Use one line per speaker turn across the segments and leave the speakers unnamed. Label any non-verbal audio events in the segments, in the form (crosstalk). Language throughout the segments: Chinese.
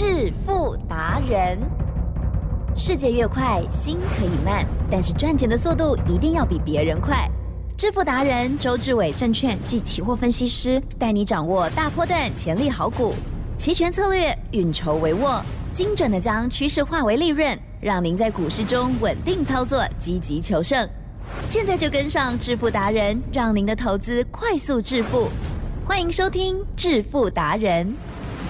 致富达人。世界越快，心可以慢，但是赚钱的速度一定要比别人快。致富达人周志伟证券及期货分析师带你掌握大波段潜力好股，期权策略运筹帷幄，精准的将趋势化为利润，让您在股市中稳定操作，积极求胜。现在就跟上致富达人，让您的投资快速致富。欢迎收听致富达人。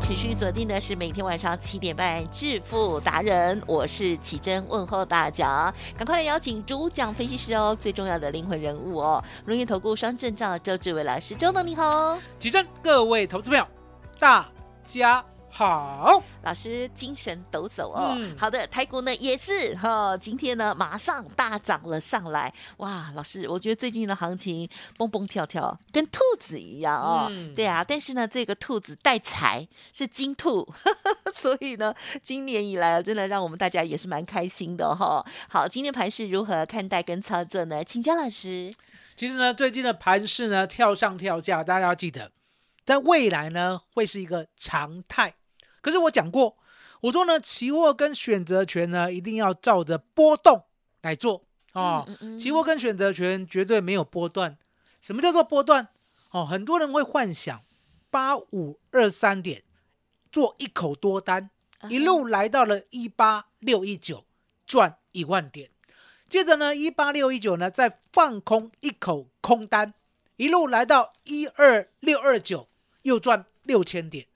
持续锁定的是每天晚上七点半《致富达人》，我是奇珍，问候大家，赶快来邀请主讲分析师哦，最重要的灵魂人物哦，荣誉投顾双证照周志伟老师，周董你好，
奇珍，各位投资朋友，大家好。
老师精神抖擞哦。
嗯
好的，台股呢也是哈、今天呢马上大涨了上来，哇，老师，我觉得最近的行情蹦蹦跳跳，跟兔子一样哦。
嗯
对啊，但是呢，这个兔子带财是金兔，(laughs) 所以呢，今年以来啊真的让我们大家也是蛮开心的哈、好，今天盘是如何看待跟操作呢？请教老师。
其实呢，最近的盘势呢跳上跳下，大家要记得，在未来呢会是一个常态。可是我讲过，我说呢，期货跟选择权呢一定要照着波动来做哦。
嗯嗯
期货跟选择权绝对没有波段。什么叫做波段？哦，很多人会幻想八五二三点做一口多单，一路来到了一八六一九，赚一万点。接着呢，一八六一九呢再放空一口空单，一路来到一二六二九，又赚六千点。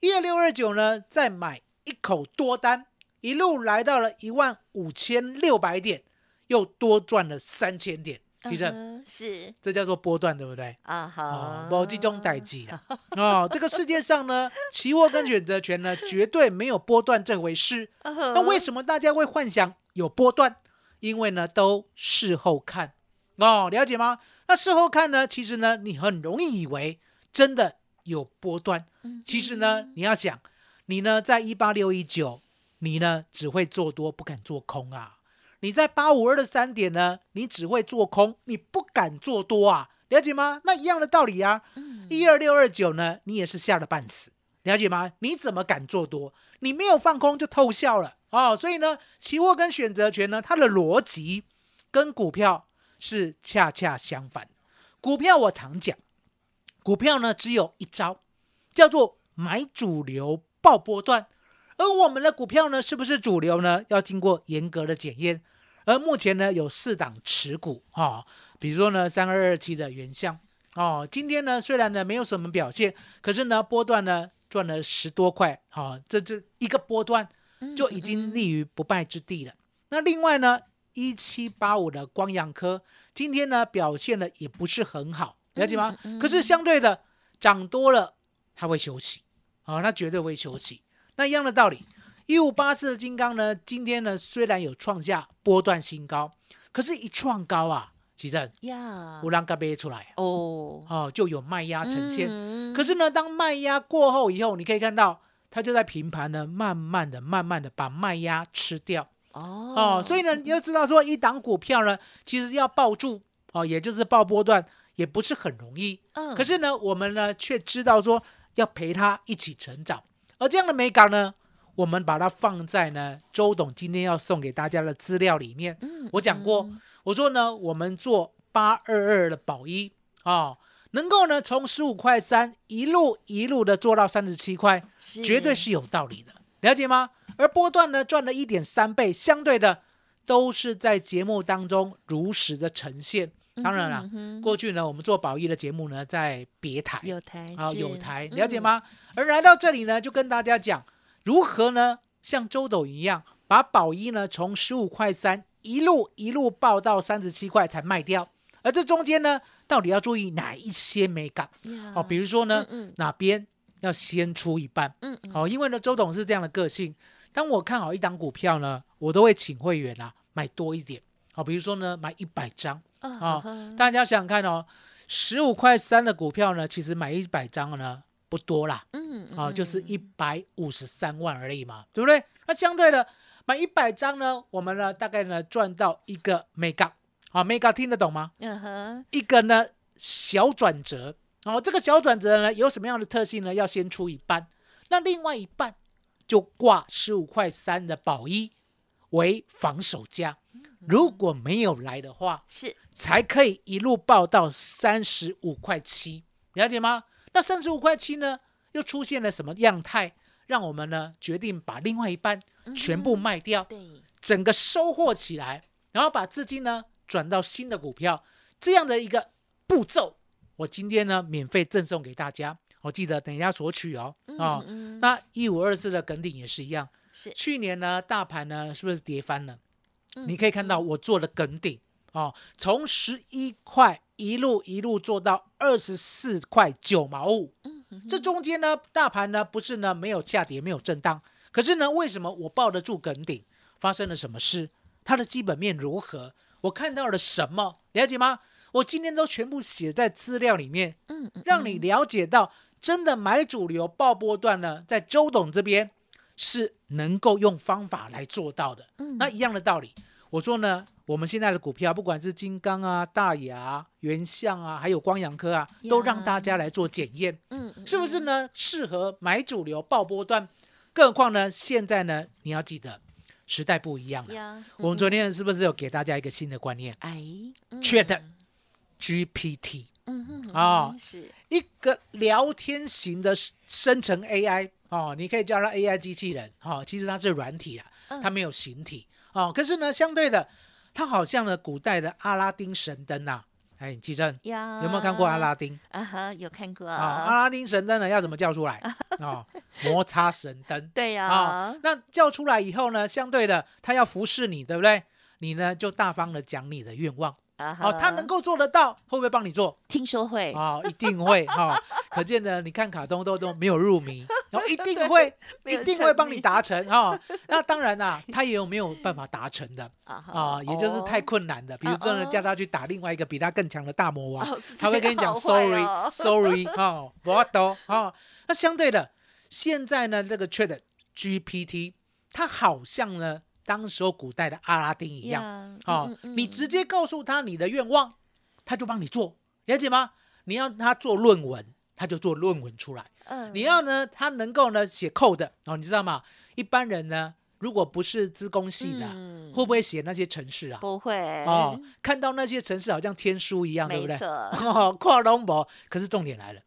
一二六二九呢再买一口多单，一路来到了一万五千六百点，又多赚了三千点。提正，
嗯是
这叫做波段，对不对？
啊，好
哦，，某这种代际了。(laughs) 哦，这个世界上呢，期货跟选择权呢，绝对没有波段这回事。那
那
为什么大家会幻想有波段？因为呢，都事后看哦，了解吗？那事后看呢，其实呢，你很容易以为真的有波段。其实呢，你要想，你呢在一八六一九，你呢只会做多，不敢做空啊。你在八五二的三点呢，你只会做空，你不敢做多啊，了解吗？那一样的道理啊。一二六二九呢，你也是吓得半死，了解吗？你怎么敢做多？你没有放空就偷笑了哦。所以呢，期货跟选择权呢，它的逻辑跟股票是恰恰相反。股票我常讲，股票呢只有一招，叫做买主流报波段。而我们的股票呢，是不是主流呢？要经过严格的检验。而目前呢，有四档持股哦，比如说呢，三二二七的原相哦，今天呢虽然呢没有什么表现，可是呢波段呢赚了十多块，哦，这这一个波段就已经立于不败之地了。那另外呢，一七八五的光阳科今天呢表现的也不是很好，了解吗？可是相对的涨多了，它会休息，哦，它绝对会休息。那一样的道理，一五八四的金刚呢，今天呢虽然有创下波段新高，可是一创高啊，其实
呀
乌兰嘎背出来
哦，
哦，就有卖压呈现。
嗯
可是呢，当卖压过后以后，你可以看到它就在平盘呢，慢慢的、慢慢的把卖压吃掉
哦
哦。所以呢，你要知道说，一档股票呢，其实要抱住哦，也就是抱波段，也不是很容易。
嗯
可是呢，我们呢却知道说要陪他一起成长，而这样的美感呢，我们把它放在呢周董今天要送给大家的资料里面。
嗯
我讲过，我说呢，我们做八二二的宝一哦，能够呢从十五块三一路一路的做到三十七块，绝对是有道理的，了解吗？而波段呢赚了一点三倍，相对的都是在节目当中如实的呈现。当然了，
嗯
过去呢我们做宝一的节目呢在别台
有台
啊有台，
嗯
了解吗？而来到这里呢，就跟大家讲如何呢像周董一样，把宝一呢从十五块三一路一路报到三十七块才卖掉，而这中间呢，到底要注意哪一些美感？
呀
哦，比如说呢，哪边要先出一半？哦，因为呢，周董是这样的个性，当我看好一档股票呢，我都会请会员啊买多一点。好、比如说呢，买一百张
啊
啊、
哈
大家想想看哦，十五块三的股票呢，其实买一百张呢不多啦，
嗯
啊，就是一百五十三万而已嘛，对不对？那相对的买一百张呢，我们呢大概呢赚到一个 mega，啊，mega 听得懂吗？
嗯哼，
一个呢小转折，哦，这个小转折呢有什么样的特性呢？要先出一半，那另外一半就挂十五块三的保一为防守价，如果没有来的话，
是
才可以一路报到三十五块七，了解吗？那三十五块七呢，又出现了什么样态，让我们呢决定把另外一半全部卖掉，
对，
整个收获起来，然后把资金呢转到新的股票，这样的一个步骤，我今天呢免费赠送给大家，我记得等一下索取哦。哦，
嗯，
那一五二四的梗顶也是一样，
是
去年呢大盘呢是不是跌翻了？
嗯
你可以看到我做的梗顶哦，从十一块一路一路做到二十四块九毛五。
嗯
这中间呢，大盘呢不是呢没有下跌，没有震荡，可是呢，为什么我抱得住梗顶？发生了什么事？它的基本面如何？我看到了什么？了解吗？我今天都全部写在资料里面，
嗯嗯
让你了解到，真的买主流爆波段呢，在周董这边是能够用方法来做到的。
嗯
那一样的道理，我说呢，我们现在的股票，不管是金刚啊、大雅、啊、原相啊，还有光阳科啊，都让大家来做检验，
嗯嗯
是不是呢？适合买主流爆波段。更何况呢，现在呢，你要记得时代不一样了。
呀，
我们昨天是不是有给大家一个新的观念
哎嗯
？Chat GPT
嗯哼
啊
嗯是。
一个聊天型的生成 AI 哦，你可以叫它 AI 机器人哦，其实它是软体啊，
嗯。
它没有形体哦。可是呢，相对的，它好像呢古代的阿拉丁神灯呐、哎，奇正
有，
有没有看过阿拉丁？
啊哈，有看过。
啊、阿拉丁神灯呢要怎么叫出来？(laughs) 哦，摩擦神灯。
对呀。
啊、，那叫出来以后呢，相对的，它要服侍你，对不对？你呢就大方的讲你的愿望，
啊
哦，他能够做得到，会不会帮你做？
听说会。
哦，一定会 (laughs) 哈、可见呢，你看卡通都都没有入迷，然 (laughs) 后一定会一定会帮你达成哈、那当然啦，他也有没有办法达成的
啊
也就是太
哦
困难的。比如说呢，
哦
叫他去打另外一个比他更强的大魔王，他会跟你讲
这样好坏
sorry
哦。
sorry 哈，我懂哈。那相对的，现在呢，这个 Chat GPT 它好像呢，当时候古代的阿拉丁一样。
呀
哦，
嗯嗯
你直接告诉他你的愿望，他就帮你做，了解吗？你要他做论文，他就做论文出来。
嗯
你要呢，他能够呢写 code 哦，你知道吗？一般人呢，如果不是资工系的会不会写那些程式啊？
不会
哦，看到那些程式好像天书一样，对不对？(laughs) 哦，跨龙博。可是重点来了，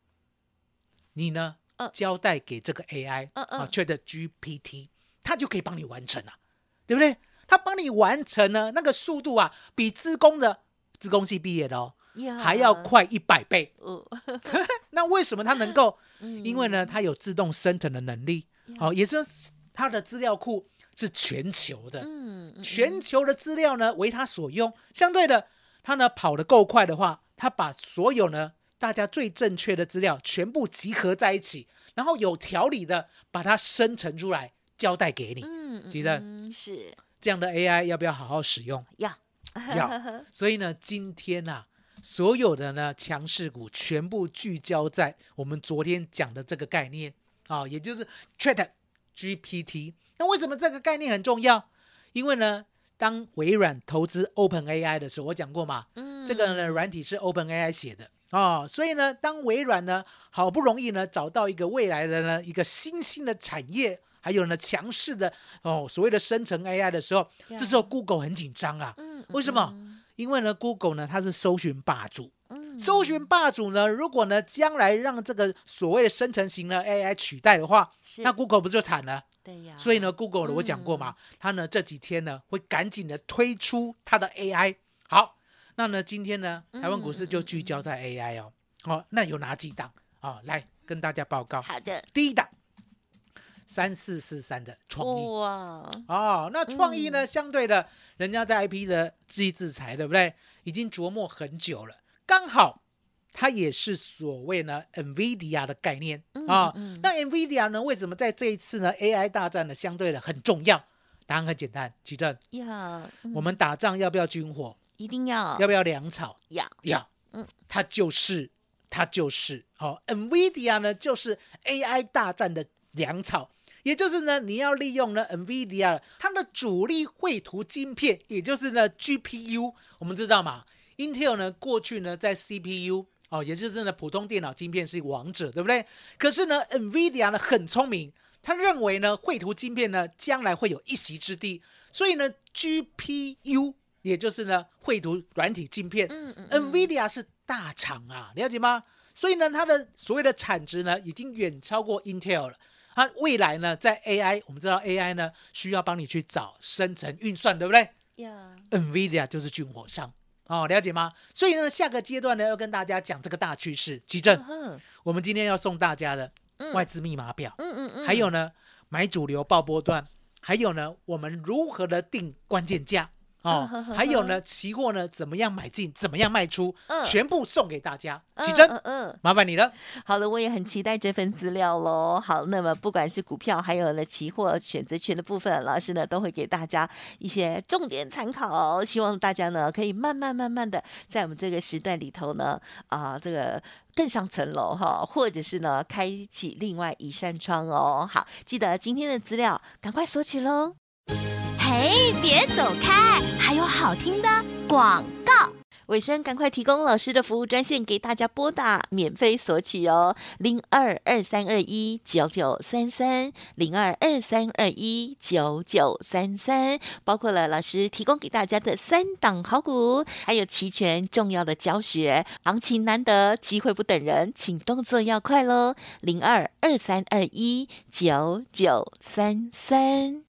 你呢、
嗯
交代给这个 AI 啊，Chat GPT，它就可以帮你完成了、对不对？他帮你完成呢，那个速度啊，比资工的资工系毕业的哦，
呀
还要快一百倍。
哦 (laughs)
那为什么他能够？
嗯
因为呢，他有自动生成的能力，哦，也是他的资料库是全球的，
嗯嗯
全球的资料呢为他所用。相对的，他呢跑得够快的话，他把所有呢大家最正确的资料全部集合在一起，然后有条理的把它生成出来，交代给你。
嗯
记得
嗯是
这样的 AI 要不要好好使用？
要 (laughs)
要。所以呢，今天啊，所有的呢强势股全部聚焦在我们昨天讲的这个概念啊，也就是 Chat GPT。那为什么这个概念很重要？因为呢，当微软投资 Open AI 的时候，我讲过嘛，
嗯
这个呢软体是 Open AI 写的啊、所以呢，当微软呢好不容易呢找到一个未来的呢一个新兴的产业，还有呢强势的哦所谓的生成 AI 的时候，这时候 Google 很紧张啊，
嗯
为什么？因为呢，Google 呢它是搜寻霸主，
嗯
搜寻霸主呢，如果呢将来让这个所谓的生成型的 AI 取代的话，那 Google 不就惨了？
对呀，
所以呢，Google 呢我讲过嘛，它呢这几天呢会赶紧的推出它的 AI。好，那呢今天呢台湾股市就聚焦在 AI 哦。好、那有哪几档啊、来跟大家报告。
好的
第一档三四四三的创意。
哇
哦，那创意
嗯
呢？相对的，人家在 IP 的自制制裁，对不对？已经琢磨很久了，刚好它也是所谓呢 NVIDIA 的概念啊、
嗯
那 NVIDIA 呢，为什么在这一次呢 AI 大战呢相对的很重要？答案很简单，奇正，
呀，嗯
我们打仗要不要军火？
一定要
要不要粮草？
要
要。它就是它就是哦，NVIDIA 呢就是 AI 大战的粮草。也就是呢，你要利用呢 NVIDIA 它的主力绘图晶片，也就是呢 GPU，我们知道嘛，Intel 呢过去呢在 CPU 哦，也就是呢普通电脑晶片是王者，对不对？可是呢 NVIDIA 呢很聪明，他认为呢绘图晶片呢将来会有一席之地，所以呢 GPU 也就是呢绘图软体晶片、
嗯嗯
n v i d i a 是大厂啊，了解吗？所以呢它的所谓的产值呢已经远超过 Intel 了。它未来呢，在 AI，我们知道 AI 呢需要帮你去找生成运算，对不对
呀
，？NVIDIA 就是军火商哦，了解吗？所以呢，下个阶段呢要跟大家讲这个大趋势。吉正，
嗯
我们今天要送大家的
嗯
外资密码表，
嗯嗯嗯，
还有呢买主流爆波段，还有呢我们如何的定关键价。哦还有呢，期货呢，怎么样买进，怎么样卖出，
嗯
全部送给大家。启真，
嗯嗯。
麻烦你了。
好了，我也很期待这份资料喽。好，那么不管是股票，还有呢期货选择权的部分，老师呢都会给大家一些重点参考。希望大家呢可以慢慢慢慢的在我们这个时代里头呢，啊，这个更上层楼哈，或者是呢开启另外一扇窗哦。好，记得今天的资料赶快索取喽。
嘿，别走开，还有好听的广告。
尾声，赶快提供老师的服务专线给大家拨打，免费索取哦，零二二三二一九九三三，零二二三二一九九三三，包括了老师提供给大家的三档好股，还有齐全重要的教学，行情难得，机会不等人，请动作要快喽，零二二三二一九九三三。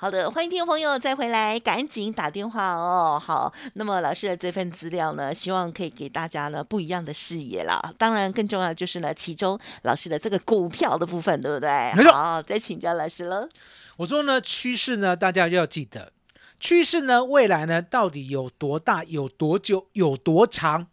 好的，欢迎听众朋友再回来，赶紧打电话哦。好，那么老师的这份资料呢，希望可以给大家呢不一样的视野啦。当然，更重要就是呢，其中老师的这个股票的部分，对不对？
没错
好，再请教老师喽。
我说呢，趋势呢，大家要记得，趋势呢，未来呢，到底有多大、有多久、有多长，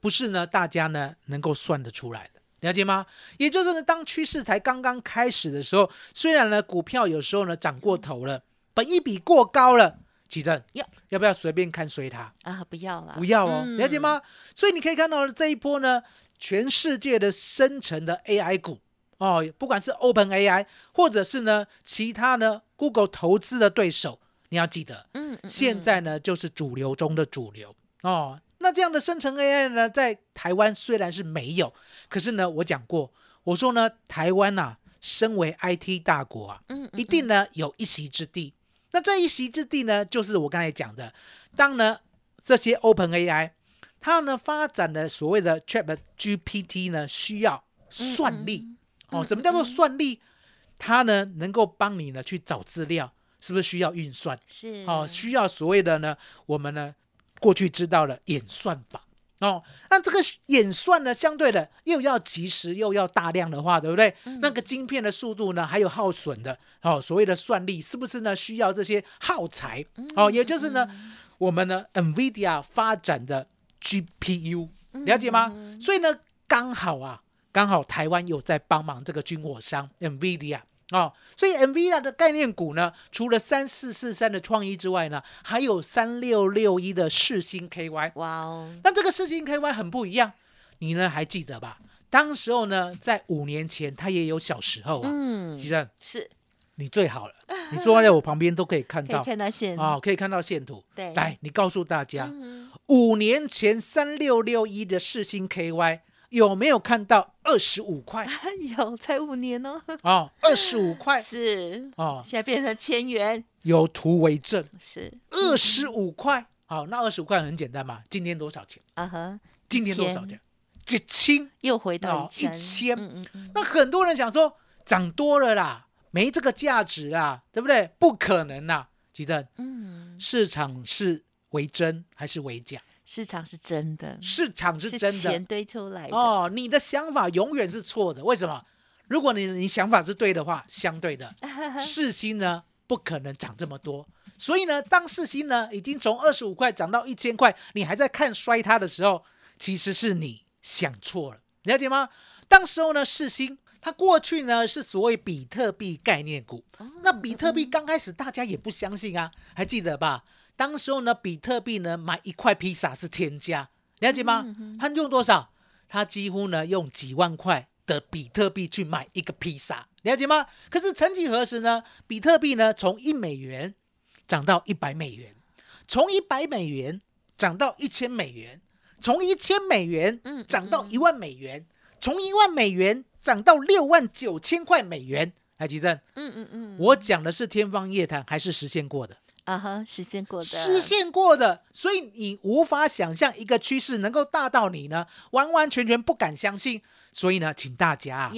不是呢，大家呢能够算得出来的，了解吗？也就是呢，当趋势才刚刚开始的时候，虽然呢，股票有时候呢涨过头了，本一比过高了，奇正
要
要不要随便看衰它？
啊，不要啦，
不要哦，
嗯
了解？吗？所以你可以看到这一波呢，全世界的生成的 AI 股哦，不管是 Open AI 或者是呢其他呢 Google 投资的对手，你要记得，
嗯，嗯
现在呢就是主流中的主流哦。那这样的生成 AI 呢，在台湾虽然是没有，可是呢，我讲过，我说呢，台湾呐、身为 IT 大国啊，
嗯嗯
一定呢有一席之地。那这一席之地呢，就是我刚才讲的，当呢这些 Open AI 它呢发展的所谓的 Chat GPT 呢，需要算力、
嗯
哦。什么叫做算力？它呢能够帮你呢去找资料，是不是需要运算？
是
哦，需要所谓的呢，我们呢过去知道了演算法哦，那这个演算呢，相对的又要及时又要大量的话，对不对？那个晶片的速度呢，还有耗损的哦，所谓的算力是不是呢？需要这些耗材哦，也就是呢，我们呢 NVIDIA 发展的 GPU，了解吗？所以呢，刚好啊，刚好台湾有在帮忙这个军火商 NVIDIA。哦，所以 NVIDIA 的概念股呢，除了三四四三的创意之外呢，还有三六六一的世星 KY。
哇哦，
那这个世星 KY 很不一样，你呢还记得吧？当时候呢，在五年前，它也有小时候啊。
嗯，
其实
是
你最好了，你坐在我旁边都可以看到 (laughs)
看到线
啊、可以看到线图。
对
来，你告诉大家，
嗯
五年前三六六一的世星 KY 有没有看到二十五块？(laughs)
有才五年哦，(laughs)
哦，二十五块
是
哦，
现在变成千元，
有图为证，
是
二十五块。好，那二十五块很简单嘛，今天多少钱？
啊哈，
今天多少钱？几千。
又回到
哦
一千，
那很多人想说涨多了啦，没这个价值啦，对不对？不可能啦，吉正，
嗯，
市场是为真还是为假？
市场是真的，
市场是真的
钱堆出来的。
哦，你的想法永远是错的。为什么？如果你你想法是对的话，相对的，(laughs) 市心呢不可能涨这么多。所以呢，当市心呢已经从二十五块涨到一千块，你还在看衰它的时候，其实是你想错了，了解吗？当时候呢，市新它过去呢是所谓比特币概念股，那比特币刚开始大家也不相信啊，还记得吧？当时候呢，比特币呢买一块披萨是天价，了解吗？他用多少？他几乎呢用几万块的比特币去买一个披萨，了解吗？可是曾几何时呢，比特币呢从一美元涨到一百美元，从一百美元涨到一千美元，从一千美元
嗯
涨到一万美元，从一万美元涨到六万九千块美元。来，吉正，
嗯嗯嗯，
我讲的是天方夜谭，还是实现过的？
啊哈，实现过的，
实现过的，所以你无法想象一个趋势能够大到你呢完完全全不敢相信。所以呢，请大家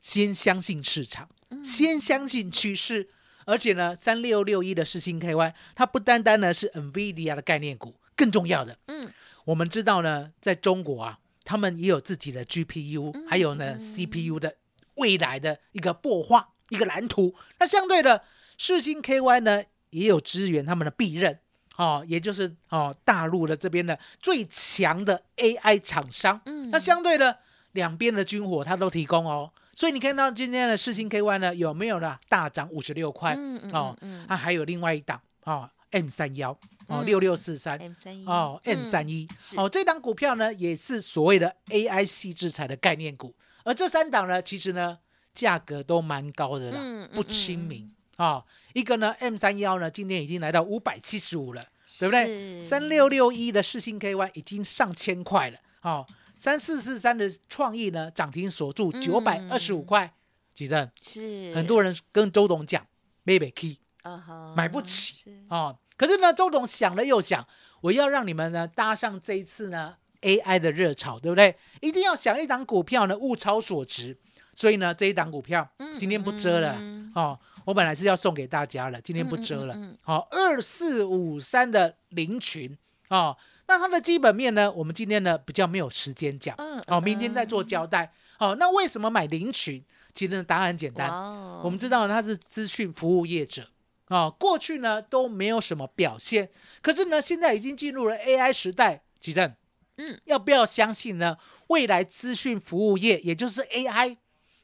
先相信市场，先相信趋势。而且呢，三六六一的世星 KY，它不单单呢是 NVIDIA 的概念股，更重要的，
嗯，
我们知道呢，在中国啊，他们也有自己的 GPU，、还有呢 CPU 的未来的一个擘画、一个蓝图。那相对的，世星 KY 呢也有支援他们的必刃，哦，也就是哦大陆的这边的最强的 AI 厂商。
嗯。
那相对的，两边的军火它都提供哦。所以你看到今天的世星 KY 呢，有没有呢？大涨五十六块？
嗯嗯
哦，
嗯
啊，还有另外一档哦 M 三幺哦
嗯。
六六四三
M 三一。
哦 M 三一。哦这档股票呢也是所谓的 AI 系制裁的概念股，而这三档呢其实呢价格都蛮高的啦，不亲民啊、一个呢 M 三幺呢今天已经来到五百七十五了，对不对？三六六一的世星 KY 已经上千块了，哦，三四四三的创意呢涨停锁住九百二十五块，几正？
是
很多人跟周董讲买不起
啊哈
买不起
啊
哦，可是呢，周董想了又想，我要让你们呢搭上这一次呢 AI 的热潮，对不对？一定要想一档股票呢物超所值，所以呢这一档股票今天不遮了。哦，我本来是要送给大家了，今天不遮了。好，二四五三的林群。哦，那它的基本面呢，我们今天呢比较没有时间讲，
嗯
哦，明天再做交代。哦，那为什么买林群？其实呢答案很简单，
哇
我们知道它是资讯服务业者。啊、过去呢都没有什么表现，可是呢现在已经进入了 AI 时代，吉正，
嗯，
要不要相信呢？未来资讯服务业，也就是 AI，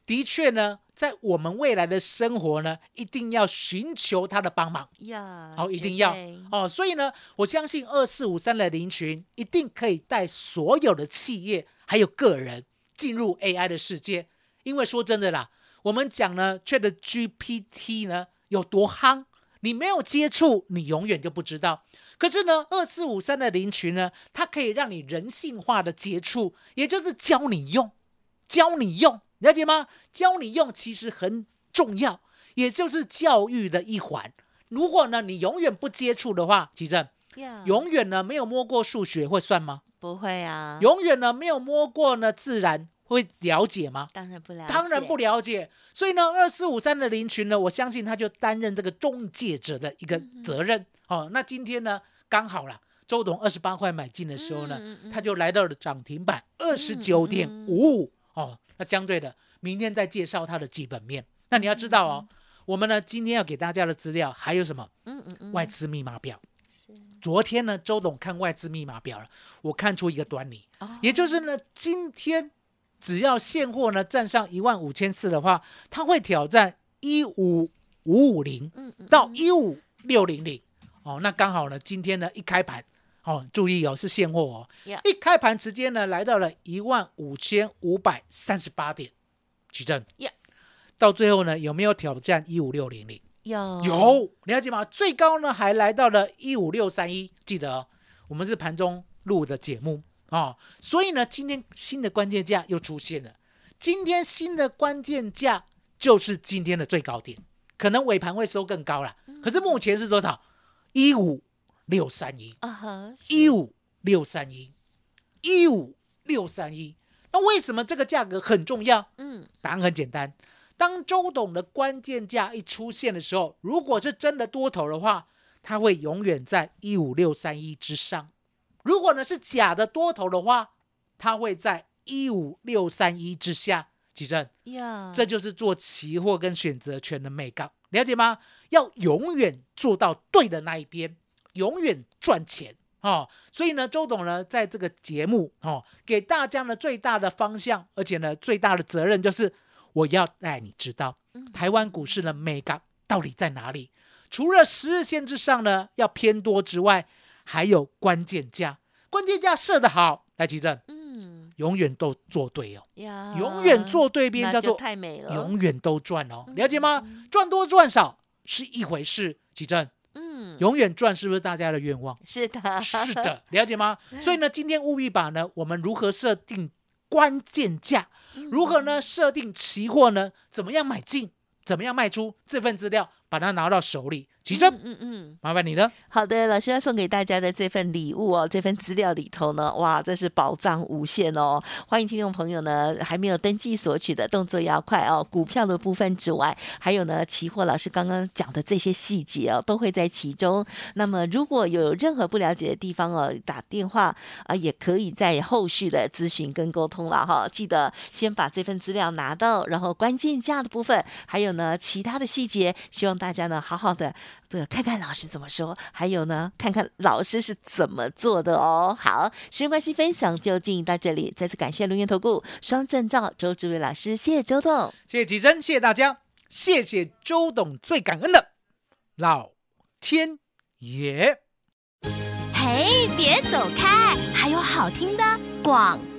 的确呢，在我们未来的生活呢，一定要寻求他的帮忙。
呀，
好，一定要哦。所以呢，我相信二四五三的林群一定可以带所有的企业还有个人进入 AI 的世界。因为说真的啦，我们讲呢，Chat GPT 呢有多夯，你没有接触，你永远就不知道。可是呢，二四五三的林群呢，它可以让你人性化的接触，也就是教你用，教你用，了解吗？教你用其实很重要，也就是教育的一环。如果呢你永远不接触的话，奇正
呀
永远呢没有摸过数学会算吗？
不会啊，
永远呢没有摸过呢自然会了解吗？
当然不了解，
当然不了解。所以呢，二四五三的林群呢，我相信他就担任这个中介者的一个责任。哦，那今天呢刚好啦，周董二十八块买进的时候呢，
嗯嗯嗯
他就来到了涨停板二十九点五五。哦，那相对的，明天再介绍它的基本面。那你要知道哦，我们呢今天要给大家的资料还有什么？
嗯嗯嗯，
外资密码表。昨天呢，周董看外资密码表了，我看出一个端倪，
哦
也就是呢，今天只要现货呢站上一万五千次的话，它会挑战一五五五零到一五六零零。哦，那刚好呢，今天呢一开盘，哦，注意哦，是现货哦一开盘直接呢来到了一万五千五百三十八点，举证
Yeah
到最后呢有没有挑战一五六零零？
有
有了解吗？最高呢还来到了一五六三一，记得、哦、我们是盘中录的节目哦，所以呢，今天新的关键价又出现了。今天新的关键价就是今天的最高点，可能尾盘会收更高了。可是目前是多少？一五六三一，
啊哈，
一五六三一，一五六三一。那为什么这个价格很重要？
嗯
答案很简单，当周董的关键价一出现的时候，如果是真的多头的话，它会永远在一五六三一之上。如果呢是假的多头的话，它会在一五六三一之下。几正，
呀，
这就是做期货跟选择权的美高，了解吗？要永远做到对的那一边，永远赚钱哦。所以呢，周董呢在这个节目哦，给大家呢最大的方向，而且呢最大的责任就是我要带你知道台湾股市的美感到底在哪里。除了十日线之上呢要偏多之外，还有关键价，关键价设得好，来齐正，
嗯
永远都做对哦。永远做对边叫做
太美了，
永远都赚哦，了解吗？赚多赚少是一回事，吉正，
嗯，
永远赚是不是大家的愿望？
是的，
是的，(laughs) 了解吗？所以呢，今天务必把呢，我们如何设定关键价，如何呢设定期货呢？怎么样买进，怎么样卖出？这份资料把它拿到手里，奇正，
嗯嗯。
麻烦你了。
好的，老师要送给大家的这份礼物哦，这份资料里头呢，哇，这是宝藏无限哦！欢迎听众朋友呢，还没有登记索取的动作要快哦。股票的部分之外，还有呢，期货老师刚刚讲的这些细节哦，都会在其中。那么如果有任何不了解的地方哦，打电话啊，也可以在后续的咨询跟沟通了哈。记得先把这份资料拿到，然后关键价的部分，还有呢其他的细节，希望大家呢好好的这个看看老师怎么说，还有呢看看老师是怎么做的哦。好，时间关系，分享就进行到这里，再次感谢龙源投顾双证照周志伟老师，谢谢周董。
谢谢吉珍，谢谢大家，谢谢周董，最感恩的老天爷。
嘿，别走开，还有好听的广告。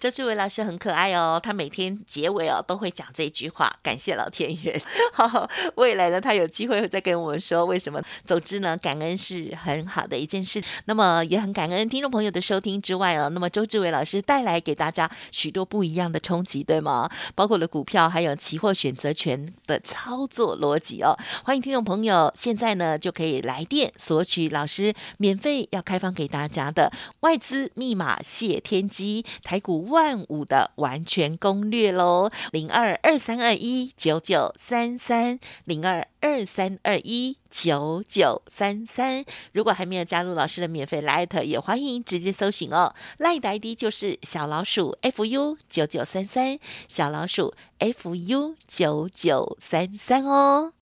周志伟老师很可爱哦，他每天结尾哦都会讲这句话，感谢老天爷。(laughs) 好，未来呢，他有机会会再跟我们说为什么。总之呢，感恩是很好的一件事。那么也很感恩听众朋友的收听之外哦，那么周志伟老师带来给大家许多不一样的冲击，对吗？包括了股票还有期货选择权的操作逻辑哦。欢迎听众朋友现在呢就可以来电索取老师免费要开放给大家的外资密码谢天机台股万五的完全攻略喽，零二二三二一九九三三零二二三二一九九三三。如果还没有加入老师的免费 Light，也欢迎直接搜寻哦。Light 的 ID 就是小老鼠 fu 九九三三，小老鼠 fu 九九三三哦。